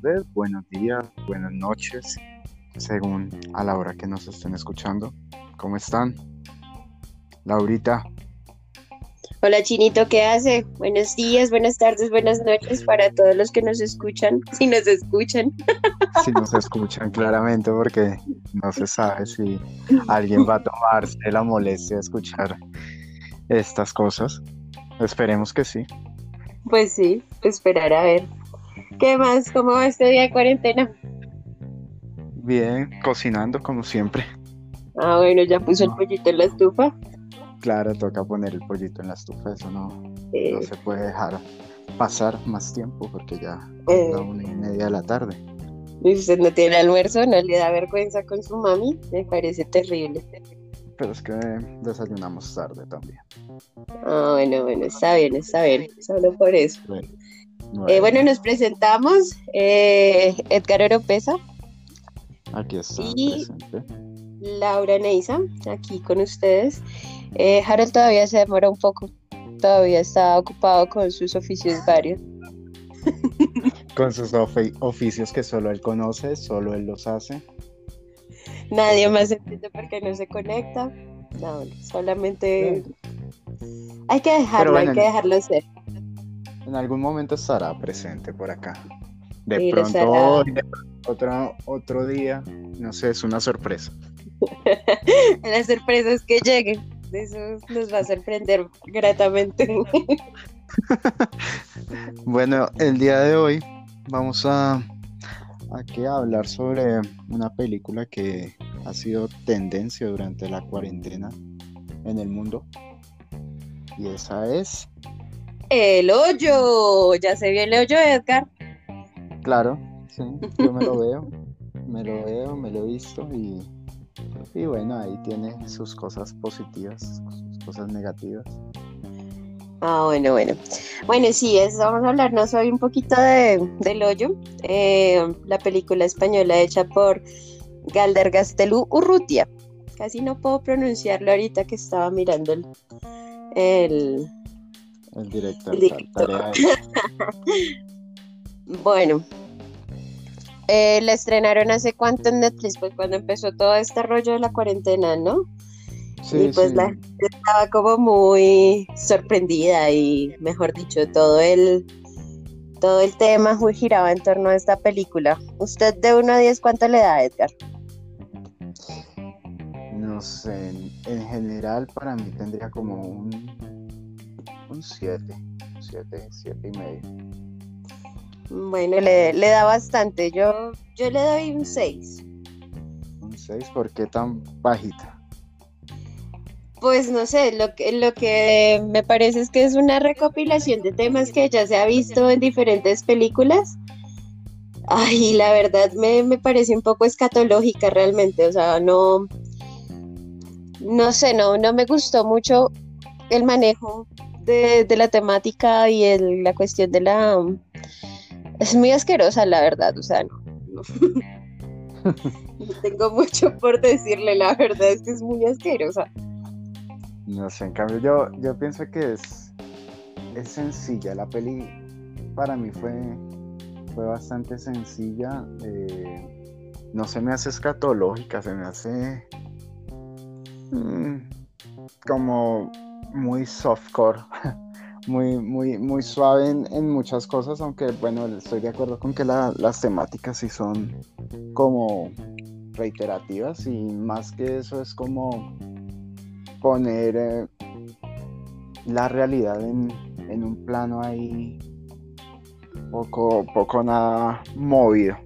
tardes, buenos días, buenas noches, según a la hora que nos estén escuchando. ¿Cómo están? Laurita. Hola Chinito, ¿qué hace? Buenos días, buenas tardes, buenas noches para todos los que nos escuchan, si nos escuchan. Si nos escuchan claramente, porque no se sabe si alguien va a tomarse la molestia de escuchar estas cosas. Esperemos que sí. Pues sí, esperar a ver. ¿Qué más? ¿Cómo va este día de cuarentena? Bien, cocinando como siempre. Ah, bueno, ya puso el pollito en la estufa. Claro, toca poner el pollito en la estufa, eso no, no se puede dejar pasar más tiempo porque ya es la una y media de la tarde. Y usted no tiene almuerzo, no le da vergüenza con su mami, me parece terrible. Pero es que desayunamos tarde también. Ah, bueno, bueno, está bien, está bien, solo por eso. Bueno. Eh, bueno, nos presentamos, eh, Edgar Oropesa. Aquí está. Y Laura Neisa, aquí con ustedes. Eh, Harold todavía se demora un poco, todavía está ocupado con sus oficios varios. con sus oficios que solo él conoce, solo él los hace. Nadie más entiende por qué no se conecta. No, solamente hay que dejarlo, hay que dejarlo ser en algún momento estará presente por acá. De pronto otro, otro día, no sé, es una sorpresa. Las sorpresas que lleguen, eso nos va a sorprender gratamente. bueno, el día de hoy vamos a, a hablar sobre una película que ha sido tendencia durante la cuarentena en el mundo. Y esa es el hoyo. Ya se vio el hoyo, Edgar. Claro, sí, yo me lo veo. Me lo veo, me lo he visto y, y bueno, ahí tiene sus cosas positivas, sus cosas negativas. Ah, bueno, bueno. Bueno, sí, vamos a hablarnos hoy un poquito de, del hoyo, eh, la película española hecha por Galder Gastelú Urrutia. Casi no puedo pronunciarlo ahorita que estaba mirando el, el director. bueno, eh, la estrenaron hace cuánto en Netflix, pues cuando empezó todo este rollo de la cuarentena, ¿no? Sí, y pues la gente estaba como muy sorprendida y, mejor dicho, todo el, todo el tema giraba en torno a esta película. ¿Usted de 1 a 10 cuánto le da, Edgar? No sé, en general para mí tendría como un un 7, 7, 7 y medio. Bueno, le, le, da bastante. Yo, yo le doy un 6. ¿Un 6? ¿Por qué tan bajita? Pues no sé, lo que, lo que me parece es que es una recopilación de temas que ya se ha visto en diferentes películas. Ay, la verdad me, me parece un poco escatológica realmente. O sea, no. No sé, no, no me gustó mucho el manejo de, la temática y el, la cuestión de la... Es muy asquerosa, la verdad, o sea, no, tengo mucho por decirle, la verdad es que es muy asquerosa. No sé, en cambio yo, yo pienso que es, es sencilla, la peli para mí fue, fue bastante sencilla, eh, no se me hace escatológica, se me hace mm, como muy softcore, muy, muy, muy suave en, muchas cosas, aunque bueno, estoy de acuerdo con que las temáticas sí son como reiterativas y más que eso es como poner eh, la realidad en, un plano ahí poco, poco nada movido.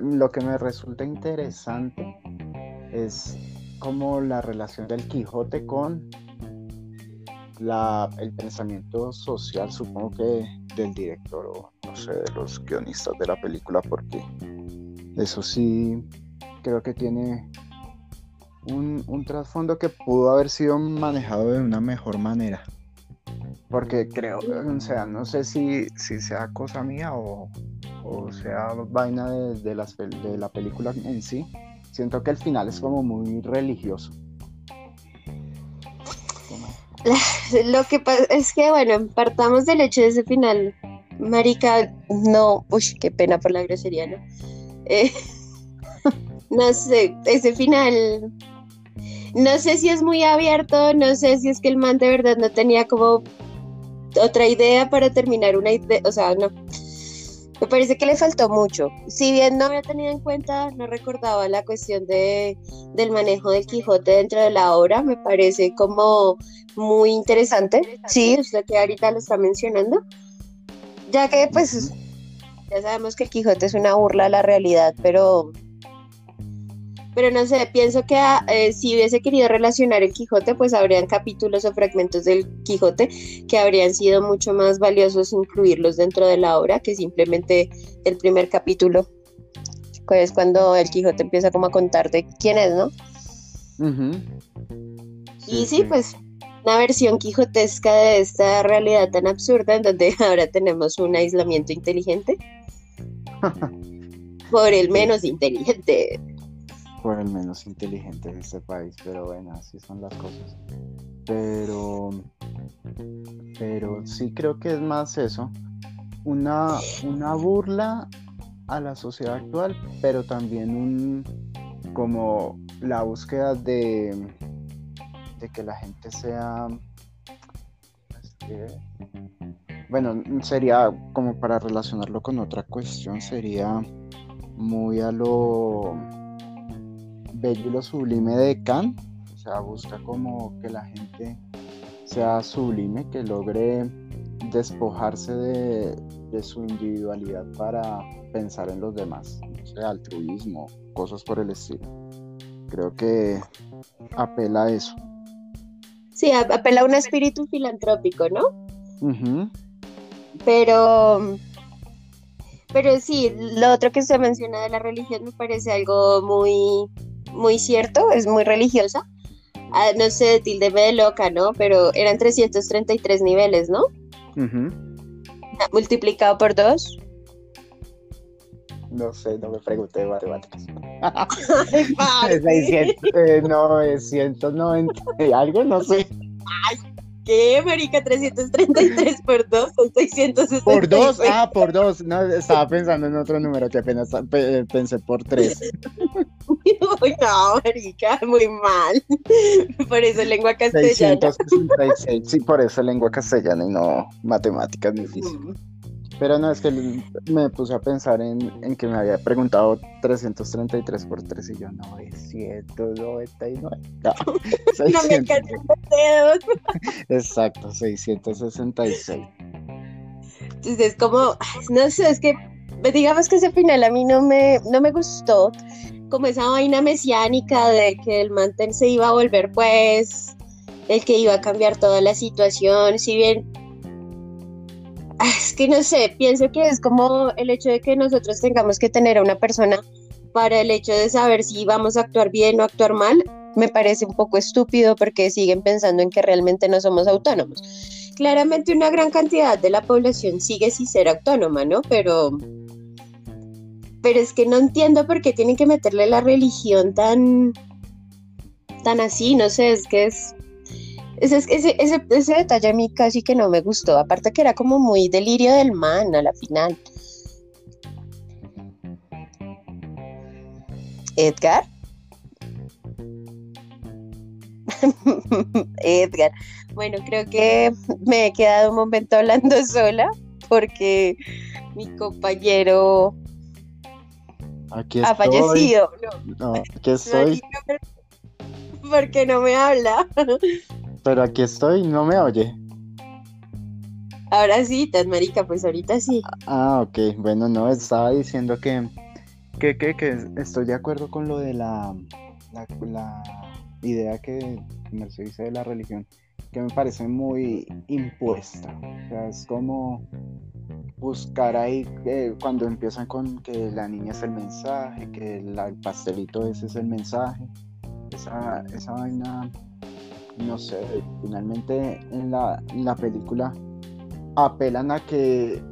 lo que me resulta interesante es como la relación del Quijote con el pensamiento social, supongo que del director o no sé, de los guionistas de la película, porque eso sí creo que tiene un, un trasfondo que pudo haber sido manejado de una mejor manera. Porque creo, o sea, no sé si, si sea cosa mía o, o sea vaina de, de, las, de la película en sí. Siento que el final es como muy religioso. Lo que pasa es que, bueno, partamos del hecho de ese final Marica, no, uy, qué pena por la grosería, ¿no? Eh, no sé, ese final, no sé si es muy abierto, no sé si es que el man de verdad no tenía como otra idea para terminar una idea, o sea, no. Me parece que le faltó mucho. Si bien no había tenido en cuenta, no recordaba la cuestión de, del manejo del Quijote dentro de la obra, me parece como muy interesante. Sí, usted que ahorita lo está mencionando. Ya que pues ya sabemos que el Quijote es una burla a la realidad, pero pero no sé, pienso que ah, eh, si hubiese querido relacionar el Quijote, pues habrían capítulos o fragmentos del Quijote que habrían sido mucho más valiosos incluirlos dentro de la obra que simplemente el primer capítulo, que es cuando el Quijote empieza como a contarte quién es, ¿no? y sí, pues una versión quijotesca de esta realidad tan absurda en donde ahora tenemos un aislamiento inteligente por el menos inteligente por el menos inteligente de este país, pero bueno, así son las cosas. Pero, pero sí creo que es más eso, una, una burla a la sociedad actual, pero también un como la búsqueda de, de que la gente sea este, bueno, sería como para relacionarlo con otra cuestión, sería muy a lo bello y lo sublime de Kant, o sea, busca como que la gente sea sublime, que logre despojarse de, su individualidad para pensar en los demás, o sea, altruismo, cosas por el estilo. Creo que apela a eso. Sí, apela a un espíritu filantrópico, ¿no? Pero, pero sí, lo otro que se menciona de la religión me parece algo muy, muy cierto, es muy religiosa. Ah, no sé, tildeme de loca, ¿no? Pero eran 333 niveles, ¿no? Multiplicado por dos. No sé, no me pregunté de matemáticas. Eh, no, es 190 algo, no sé. ¿Qué, marica? 333 por 2 son 660. Por 2, ah, por 2. No, estaba pensando en otro número que apenas pensé por 3. Uy, no, marica, muy mal. Por eso lengua castellana. 666, sí, por eso lengua castellana y no matemáticas difícil. Mm. Pero no, es que me puse a pensar en, en, que me había preguntado 333 por 3 y yo, no, es 199. No, no me alcanzan los dedos. Exacto, 666. Entonces es como, no sé, es que digamos que ese final a mí no me, no me gustó, como esa vaina mesiánica de que el mantel se iba a volver pues el que iba a cambiar toda la situación, si bien Ah, es que no sé, pienso que es como el hecho de que nosotros tengamos que tener a una persona para el hecho de saber si vamos a actuar bien o actuar mal, me parece un poco estúpido porque siguen pensando en que realmente no somos autónomos. Claramente una gran cantidad de la población sigue sin ser autónoma, ¿no? Pero pero es que no entiendo por qué tienen que meterle la religión tan tan así, no sé, es que es ese, ese, ese, ese, detalle a mí casi que no me gustó. Aparte que era como muy delirio del man a la final. Edgar. Edgar. Bueno, creo que me he quedado un momento hablando sola porque mi compañero ha fallecido. No, aquí estoy. ¿Por qué no me habla? Pero aquí estoy, no me oye. Ahora sí, tan marica, pues ahorita sí. Ah, ok. Bueno, no, estaba diciendo que, que, que, que estoy de acuerdo con lo de la, la, idea que se dice de la religión, que me parece muy impuesta. O sea, es como buscar ahí eh, cuando empiezan con que la niña es el mensaje, que el pastelito ese es el mensaje. Esa, esa vaina no sé, finalmente en la, película apelan a que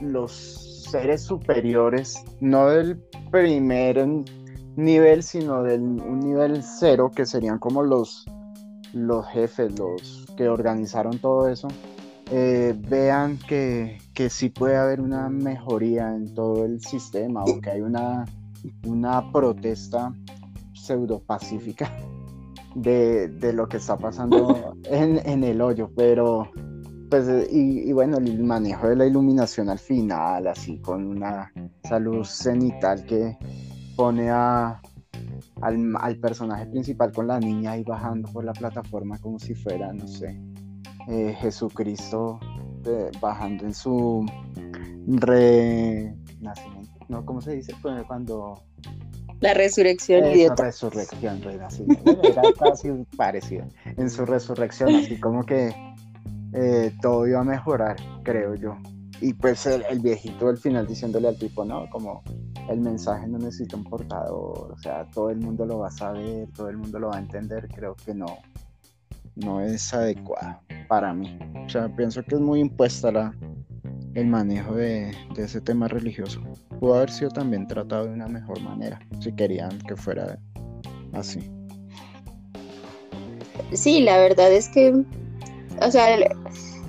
los seres superiores, no del primer nivel, sino del un nivel cero, que serían como los, los jefes, los que organizaron todo eso, eh, vean que, que sí puede haber una mejoría en todo el sistema o que hay una, una protesta pseudo pacífica de, de lo que está pasando en, en el hoyo, pero pues, y, bueno, el manejo de la iluminación al final, así con una luz cenital que pone a, al, personaje principal con la niña ahí bajando por la plataforma como si fuera, no sé, eh, Jesucristo bajando en su renacimiento, ¿no? ¿Cómo se dice? Pues, cuando... La resurrección, La resurrección, renacimiento. Era casi parecido. En su resurrección, así como que eh, todo iba a mejorar, creo yo. Y pues el, viejito al final diciéndole al tipo, no, como el mensaje no necesita un portador, o sea, todo el mundo lo va a saber, todo el mundo lo va a entender, creo que no, no es adecuado para mí. O sea, pienso que es muy impuesta la, el manejo de, de, ese tema religioso. Pudo haber sido también tratado de una mejor manera, si querían que fuera así. Sí, la verdad es que o sea,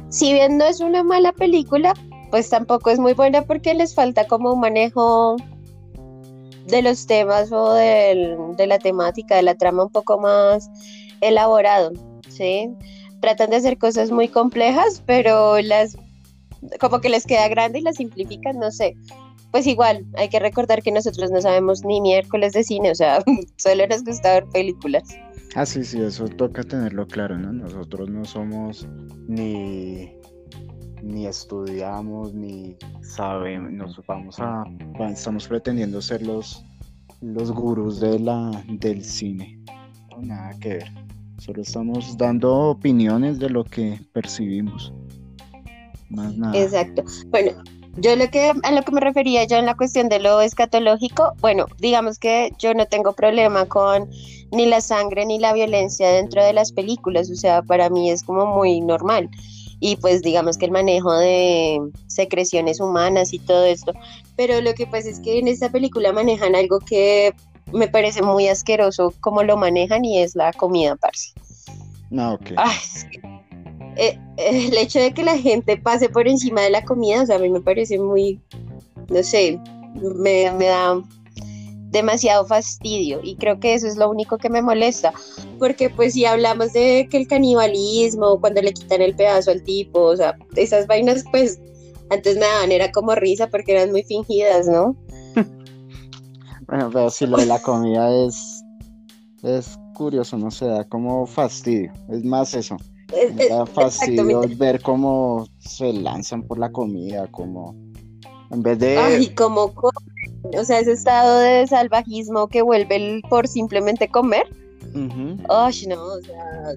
si bien no es una mala película, pues tampoco es muy buena porque les falta como un manejo de los temas o de la temática, de la trama un poco más elaborado, ¿sí? Tratan de hacer cosas muy complejas, pero las como que les queda grande y las simplifican, no sé. Pues igual, hay que recordar que nosotros no sabemos ni miércoles de cine, o sea, solo nos gusta ver películas. Ah, sí, sí, eso toca tenerlo claro, ¿no? Nosotros no somos ni, ni estudiamos, ni sabemos, nos vamos a, estamos pretendiendo ser los, los gurús de la, del cine. nada que ver. Solo estamos dando opiniones de lo que percibimos. Más nada. Exacto. Bueno, yo lo que a lo que me refería yo en la cuestión de lo escatológico, bueno, digamos que yo no tengo problema con ni la sangre ni la violencia dentro de las películas, o sea, para mí es como muy normal. Y pues digamos que el manejo de secreciones humanas y todo esto. Pero lo que pasa es que en esta película manejan algo que me parece muy asqueroso como lo manejan y es la comida parce. No, ok. Eh, el hecho de que la gente pase por encima de la comida, o sea, a mí me parece muy, no sé, me, me da demasiado fastidio y creo que eso es lo único que me molesta, porque pues si hablamos de que el canibalismo, cuando le quitan el pedazo al tipo, o sea, esas vainas pues antes me daban era como risa porque eran muy fingidas, ¿no? Bueno, pero si lo de la comida es es curioso, no se da como fastidio, es más eso. Me da fastidio ver cómo se lanzan por la comida, como en vez de... Ay, como o sea, ese estado de salvajismo que vuelve por simplemente comer. Ay, no, o sea,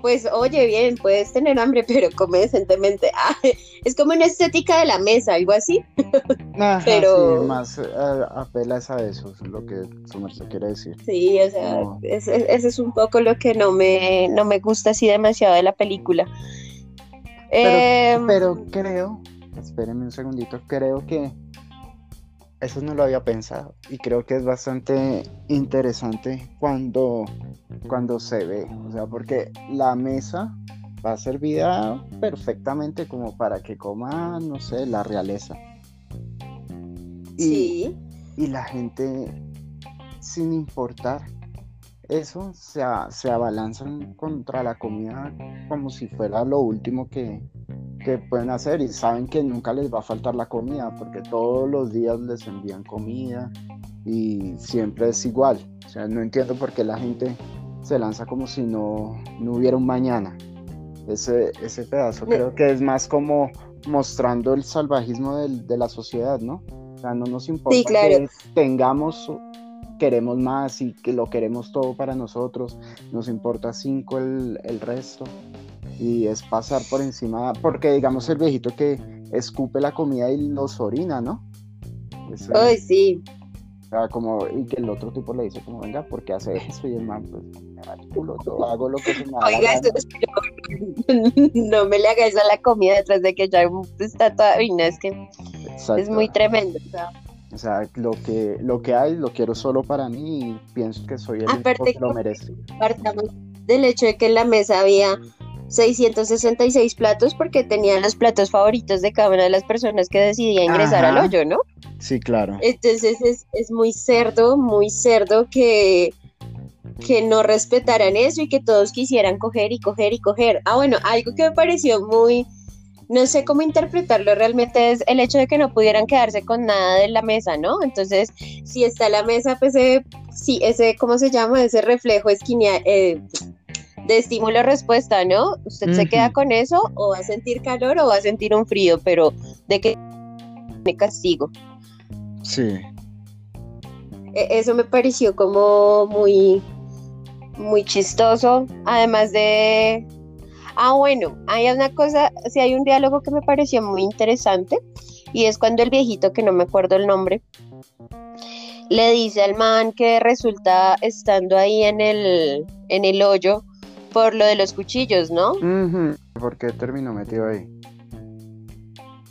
pues oye, bien, puedes tener hambre, pero come decentemente. Ah, es como una estética de la mesa, algo así. pero más eh, apelas a eso, es lo que su quiere decir. Sí, o sea, ese, es un poco lo que no me, no me gusta así demasiado de la película. Pero, pero em, creo, espérenme un segundito, creo que eso no lo había pensado y creo que es bastante interesante cuando, cuando se ve, o sea, porque la mesa va servida perfectamente como para que coma, no sé, la realeza. Y, sí. Y la gente, sin importar eso, se, se abalanzan contra la comida como si fuera lo último que, que pueden hacer y saben que nunca les va a faltar la comida porque todos los días les envían comida y siempre es igual. O sea, no entiendo por qué la gente se lanza como si no, no hubiera un mañana. Ese, ese pedazo creo que es más como mostrando el salvajismo de la sociedad, ¿no? O sea, no nos importa que tengamos, queremos más y que lo queremos todo para nosotros, nos importa cinco el, el resto y es pasar por encima, porque digamos el viejito que escupe la comida y los orina, ¿no? Ay, sí. O sea, como, y que el otro tipo le dice como, venga, ¿por qué hace eso? Y el man, pues, me va el culo, yo hago lo que se me da Oiga, eso es no me le hagas a la comida detrás de que ya está toda orina, es que es muy tremendo. O sea, lo que, lo que hay lo quiero solo para mí y pienso que soy el Aparte que lo merece. Partamos del hecho de que en la mesa había 666 platos porque tenía los platos favoritos de cada una de las personas que decidía ingresar al hoyo, ¿no? Sí, claro. Entonces es, es muy cerdo, muy cerdo que, que no respetaran eso y que todos quisieran coger y coger y coger. Ah, bueno, algo que me pareció muy, no sé cómo interpretarlo realmente es el hecho de que no pudieran quedarse con nada de la mesa, ¿no? Entonces, si está la mesa, pues ese, sí, ese, ¿cómo se llama? Ese reflejo esquinea, eh, de estímulo-respuesta, ¿no? Usted se queda con eso o va a sentir calor o va a sentir un frío, pero de que me castigo. Sí. E, eso me pareció como muy, muy chistoso, además de... Ah, bueno, hay una cosa, sí hay un diálogo que me pareció muy interesante y es cuando el viejito, que no me acuerdo el nombre, le dice al man que resulta estando ahí en el, en el hoyo por lo de los cuchillos, ¿no? ¿Por qué terminó metido ahí?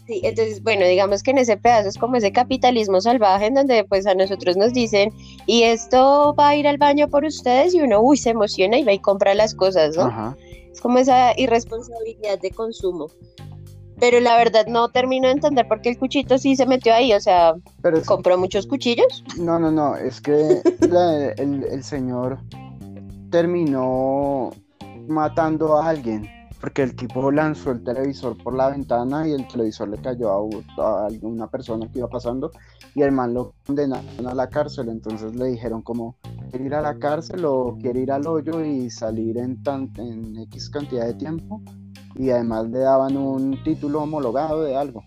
Sí, entonces, bueno, digamos que en ese pedazo es como ese capitalismo salvaje en donde pues a nosotros nos dicen, y esto va a ir al baño por ustedes y uno, uy, se emociona y va y compra las cosas, ¿no? Es como esa irresponsabilidad de consumo. Pero la verdad no termino de entender por qué el cuchito sí se metió ahí, o sea, ¿compró muchos cuchillos? No, no, no, es que el, el señor terminó matando a alguien porque el tipo lanzó el televisor por la ventana y el televisor le cayó a, una persona que iba pasando y el man lo condenaron a la cárcel. Entonces le dijeron como, quiere ir a la cárcel o quiere ir al hoyo y salir en, tan, en X cantidad de tiempo. Y además le daban un título homologado de algo.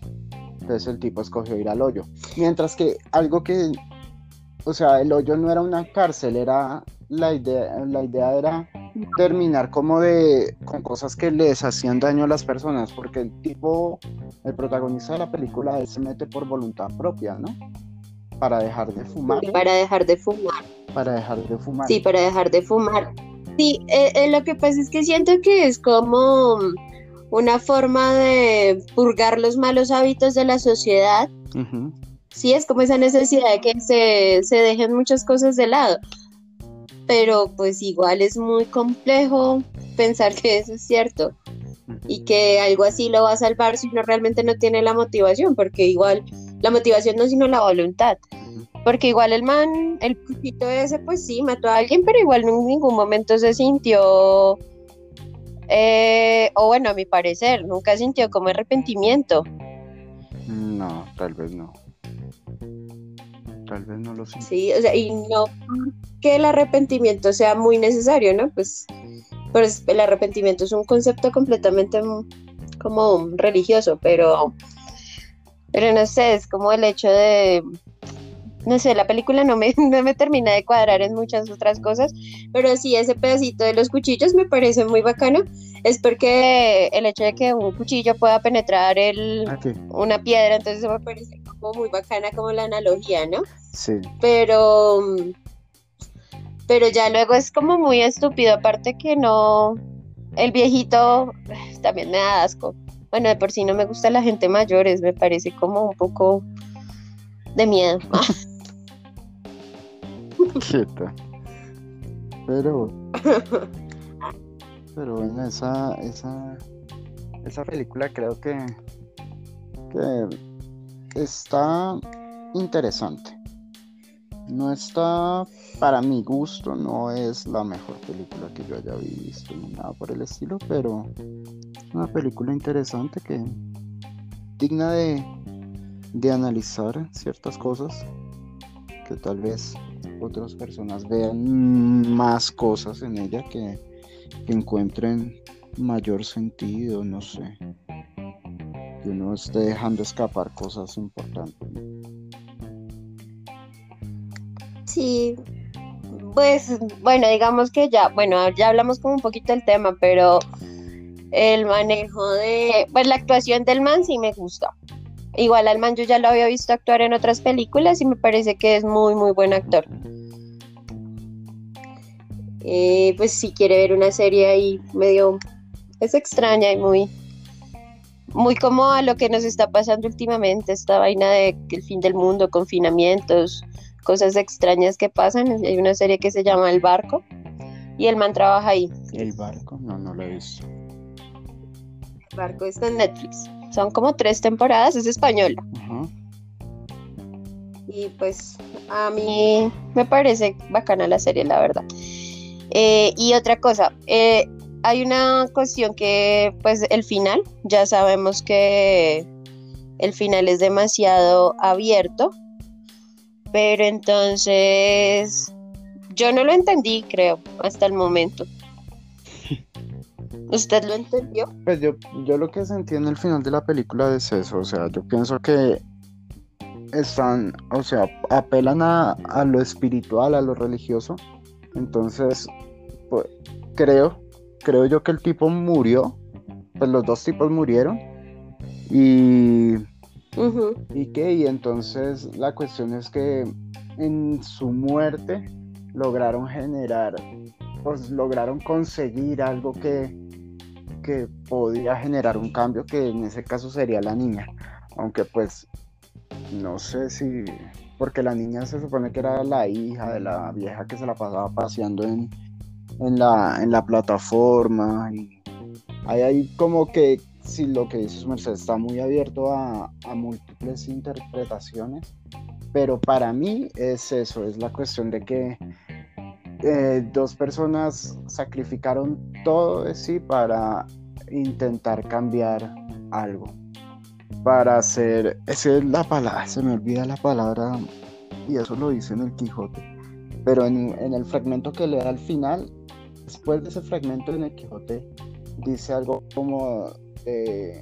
Entonces el tipo escogió ir al hoyo. Mientras que algo que, o sea, el hoyo no era una cárcel, era la idea, la idea era terminar como de con cosas que les hacían daño a las personas, porque el tipo, el protagonista de la película, él se mete por voluntad propia, ¿no? Para dejar de fumar. Para dejar de fumar. Para dejar de fumar. Sí, para dejar de fumar. Sí, eh, eh, lo que pasa es que siento que es como una forma de purgar los malos hábitos de la sociedad. Sí, es como esa necesidad de que se, se dejen muchas cosas de lado pero pues igual es muy complejo pensar que eso es cierto y que algo así lo va a salvar si uno realmente no tiene la motivación, porque igual la motivación no es sino la voluntad. Porque igual el man, el putito ese, pues sí, mató a alguien, pero igual en ningún momento se sintió, eh, o bueno, a mi parecer, nunca sintió como arrepentimiento. No, tal vez no tal vez no lo sé. Sí, o sea, y no que el arrepentimiento sea muy necesario, ¿no? Pues, pues el arrepentimiento es un concepto completamente como religioso, pero, pero no sé, es como el hecho de, no sé, la película no me, no me termina de cuadrar en muchas otras cosas, pero sí, ese pedacito de los cuchillos me parece muy bacano es porque el hecho de que un cuchillo pueda penetrar el, una piedra, entonces me parece como muy bacana como la analogía, ¿no? Sí. Pero, pero ya luego es como muy estúpido, aparte que no, el viejito también me da asco. Bueno, de por sí no me gusta la gente mayores, me parece como un poco de miedo. Quieta. Pero pero bueno, esa, esa, esa película creo que, que está interesante. No está, para mi gusto, no es la mejor película que yo haya visto ni nada por el estilo, pero es una película interesante que digna de, de analizar ciertas cosas que tal vez otras personas vean más cosas en ella que que encuentren mayor sentido, no sé. Que uno esté dejando escapar cosas importantes. Sí, pues bueno, digamos que ya, bueno, ya hablamos como un poquito del tema, pero el manejo de, pues la actuación del man sí me gusta. Igual al man yo ya lo había visto actuar en otras películas y me parece que es muy, muy buen actor. Eh, pues si quiere ver una serie ahí medio es extraña y muy muy como a lo que nos está pasando últimamente esta vaina de el fin del mundo confinamientos cosas extrañas que pasan hay una serie que se llama El Barco y el man trabaja ahí El Barco no no lo he visto Barco está en Netflix. Son como tres temporadas, es española. Y pues a mí me parece bacana la serie, la verdad. Eh, y otra cosa, eh, hay una cuestión que, pues el final, ya sabemos que el final es demasiado abierto, pero entonces yo no lo entendí, creo, hasta el momento. ¿Usted lo entendió? Pues yo, yo lo que sentí en el final de la película es eso, o sea, yo pienso que están, o sea, apelan a, a lo espiritual, a lo religioso, entonces, pues, creo, creo yo que el tipo murió, pues los dos tipos murieron, y... ¿Y qué? Y entonces la cuestión es que en su muerte lograron generar, pues lograron conseguir algo que, que podía generar un cambio, que en ese caso sería la niña. Aunque pues no sé si, porque la niña se supone que era la hija de la vieja que se la pasaba paseando en, en, la, en la plataforma. Y hay como que si lo que dice su merced está muy abierto a, a múltiples interpretaciones pero para mí es eso, es la cuestión de que eh, dos personas sacrificaron todo de sí para intentar cambiar algo. Para hacer, esa es la palabra, se me olvida la palabra y eso lo dice en el Quijote. Pero en, en el fragmento que le da al final, después de ese fragmento en el Quijote, dice algo como eh,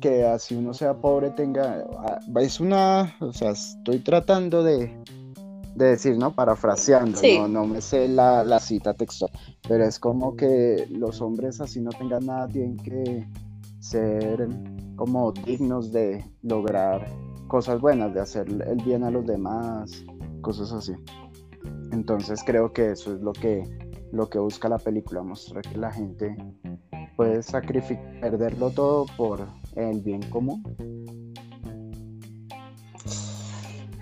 que así uno sea pobre tenga, ah, es una, o sea, estoy tratando de, decir, ¿no? Parafraseando, no, me sé la, cita textual, pero es como que los hombres así no tengan nada, tienen que ser como dignos de lograr cosas buenas, de hacer el bien a los demás, cosas así. Entonces creo que eso es lo que, lo que busca la película, mostrar que la gente puede sacrificar, perderlo todo por el bien común.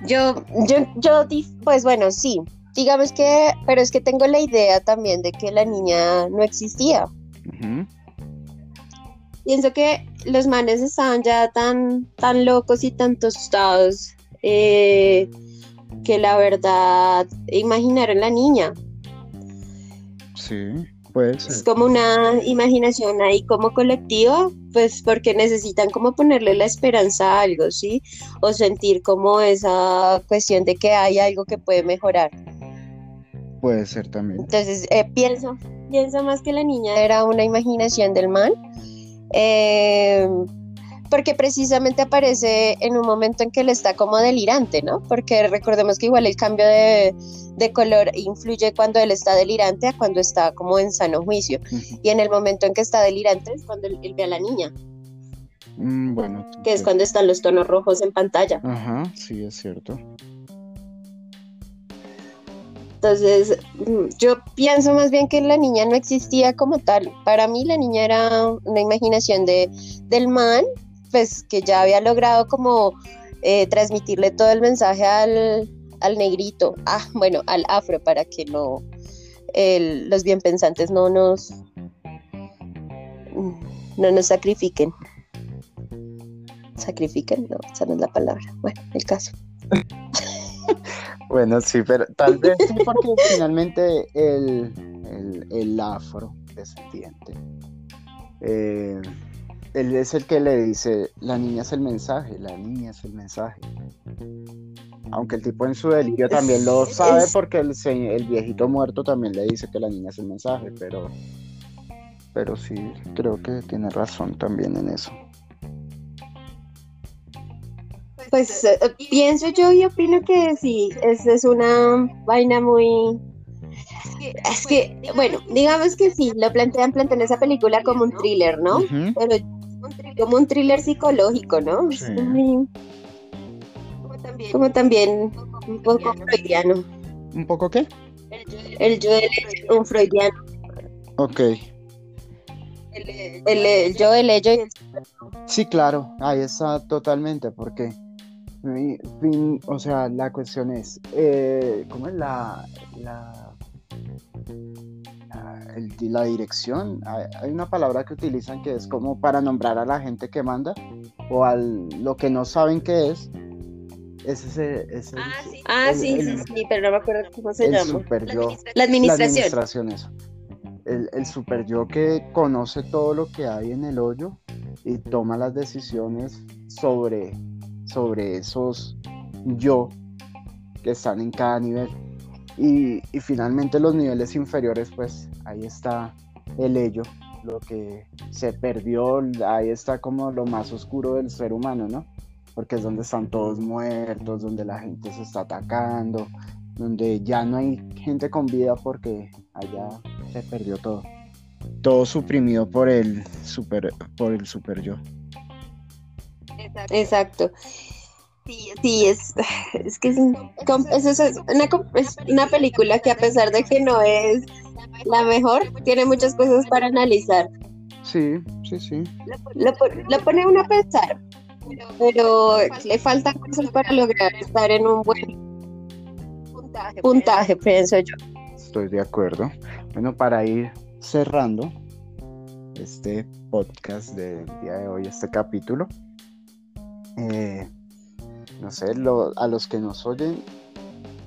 Yo, yo, yo, pues bueno, sí, digamos que, pero es que tengo la idea también de que la niña no existía. Pienso que los manes estaban ya tan, tan locos y tan tostados eh, que la verdad imaginaron la niña. Sí. Es como una imaginación ahí como colectiva, pues porque necesitan como ponerle la esperanza a algo, ¿sí? O sentir como esa cuestión de que hay algo que puede mejorar. Puede ser también. Entonces, eh, pienso, pienso más que la niña era una imaginación del mal. Eh, porque precisamente aparece en un momento en que él está como delirante, ¿no? Porque recordemos que igual el cambio de, color influye cuando él está delirante a cuando está como en sano juicio. Y en el momento en que está delirante es cuando él, ve a la niña. Mm, bueno. Que es cuando están los tonos rojos en pantalla. Ajá, sí, es cierto. Entonces, mm, yo pienso más bien que la niña no existía como tal. Para mí la niña era una imaginación de, del man pues que ya había logrado como eh, transmitirle todo el mensaje al, negrito, ah, bueno, al afro, para que no, los bien pensantes no nos, no nos sacrifiquen. Sacrifiquen, no, esa no es la palabra. Bueno, el caso. bueno, sí, pero tal vez sí, porque finalmente el, el, el afro descendiente eh, él es el que le dice, la niña es el mensaje, la niña es el mensaje. Aunque el tipo en su delirio también lo sabe porque el, el viejito muerto también le dice que la niña es el mensaje, pero, pero sí, creo que tiene razón también en eso. Pues eh, pienso yo y opino que sí, es, es una vaina muy es que, bueno, digamos que sí, lo plantean, plantean esa película como un thriller, ¿no? Pero como un thriller psicológico, ¿no? como, también, un poco freudiano. ¿Un poco qué? El yo del un freudiano. Ok. El, yo, el ello y el Sí, claro, ahí está totalmente, porque, o sea, la cuestión es, eh, ¿cómo es la, la la dirección. Hay, una palabra que utilizan que es como para nombrar a la gente que manda o a lo que no saben qué es. Es ese, ah, sí, ah, sí, sí, pero no me acuerdo cómo se llama. Super yo. La administración. La administración, eso. El, el super yo que conoce todo lo que hay en el hoyo y toma las decisiones sobre, sobre esos yo que están en cada nivel. Y, finalmente los niveles inferiores, pues ahí está el ello, lo que se perdió, ahí está como lo más oscuro del ser humano, ¿no? Porque es donde están todos muertos, donde la gente se está atacando, donde ya no hay gente con vida porque allá se perdió todo. Todo suprimido por el super, por el super yo. Exacto. Sí, es, es que es, una, película que a pesar de que no es la mejor, tiene muchas cosas para analizar. Sí, sí, sí. Lo, pone uno a pensar, pero le faltan cosas para lograr estar en un buen puntaje, puntaje pienso yo. Estoy de acuerdo. Bueno, para ir cerrando este podcast del día de hoy, este capítulo. Eh, no sé, a los que nos oyen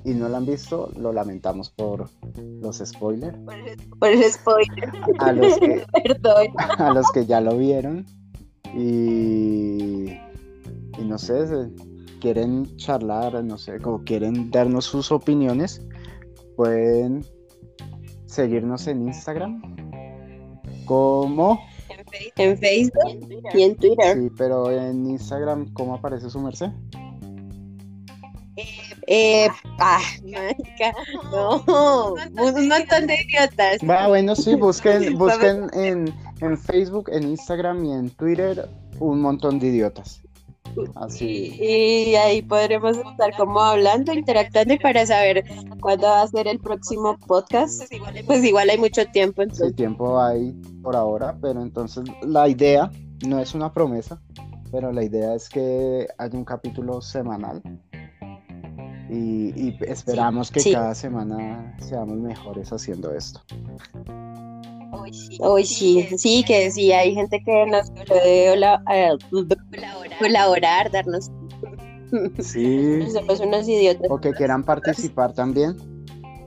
y no la han visto, lo lamentamos por los spoilers. Por el spoiler. A los que, A los que ya lo vieron y, y no sé, quieren charlar, no sé, o quieren darnos sus opiniones, pueden seguirnos en Instagram como en Facebook y en Twitter. Sí, pero en Instagram, ¿cómo aparece su merced? Eh, ah, no, un montón de idiotas. Va, bueno, sí, busquen, busquen en, en Facebook, en Instagram y en Twitter un montón de idiotas. Así. Y, ahí podremos estar como hablando, interactuando y para saber cuándo va a ser el próximo podcast. Pues igual hay mucho tiempo. Entonces. Sí, tiempo hay por ahora, pero entonces la idea no es una promesa, pero la idea es que haya un capítulo semanal y, esperamos que cada semana seamos mejores haciendo esto. Hoy sí, sí, que sí, hay gente que nos puede eh, colaborar, darnos. Sí. Somos unos idiotas. O que quieran participar también.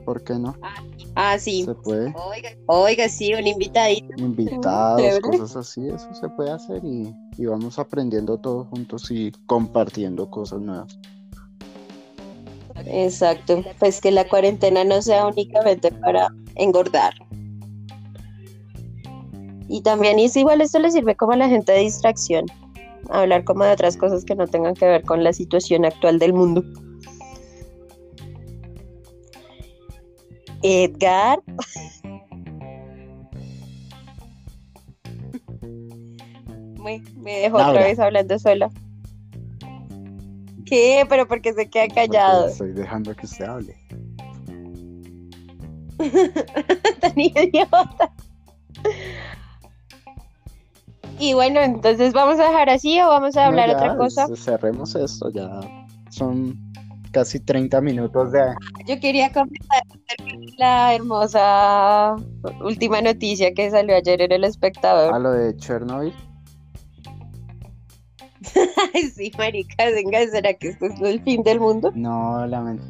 ¿Por qué no? Ah, sí. Se puede. Oiga, sí, un invitadito. Invitados, cosas así, eso se puede hacer y, y vamos aprendiendo todos juntos y compartiendo cosas nuevas. Exacto, pues que la cuarentena no sea únicamente para engordar. Y también es igual esto le sirve como a la gente de distracción, hablar como de otras cosas que no tengan que ver con la situación actual del mundo. Edgar. me, me dejó otra vez hablando sola qué? Pero porque se queda callado. estoy dejando que usted hable. Tan idiota. Y bueno, entonces vamos a dejar así o vamos a hablar otra cosa. Cerremos esto, ya son casi 30 minutos de... Yo quería comentar la hermosa última noticia que salió ayer en El Espectador. A lo de Chernobyl. sí, marica, venga, ¿será que esto es el fin del mundo? No, lamento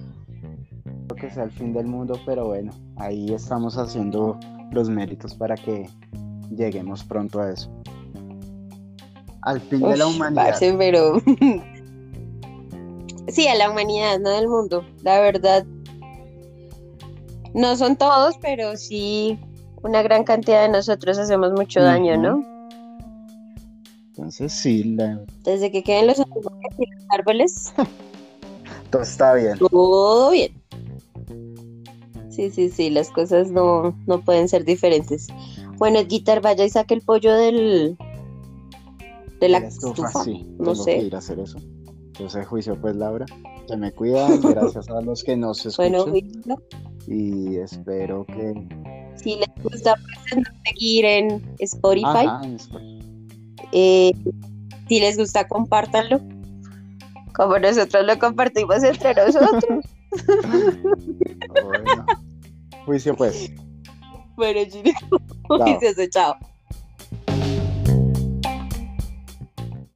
que sea el fin del mundo, pero bueno, ahí estamos haciendo los méritos para que lleguemos pronto a eso. Al fin de la humanidad. pero... sí, a la humanidad, no del mundo. La verdad, no son todos, pero sí una gran cantidad de nosotros hacemos mucho daño, ¿no? Entonces sí, desde que queden los árboles, todo está bien. Todo bien. Sí, sí, sí, las cosas no, no pueden ser diferentes. Bueno, Guitar, vaya y saque el pollo del de la, estufa. Sí, no sé. Que ir a hacer eso. Entonces, juicio, pues, Laura. Se me cuidan. Gracias a los que nos escuchan. Bueno, Y espero que. Si les gusta, pues, seguir en Spotify. Ajá, en Spotify. Eh, si les gusta, compártanlo. Como nosotros lo compartimos entre nosotros. bueno. Juicio, pues. Bueno, dice chao.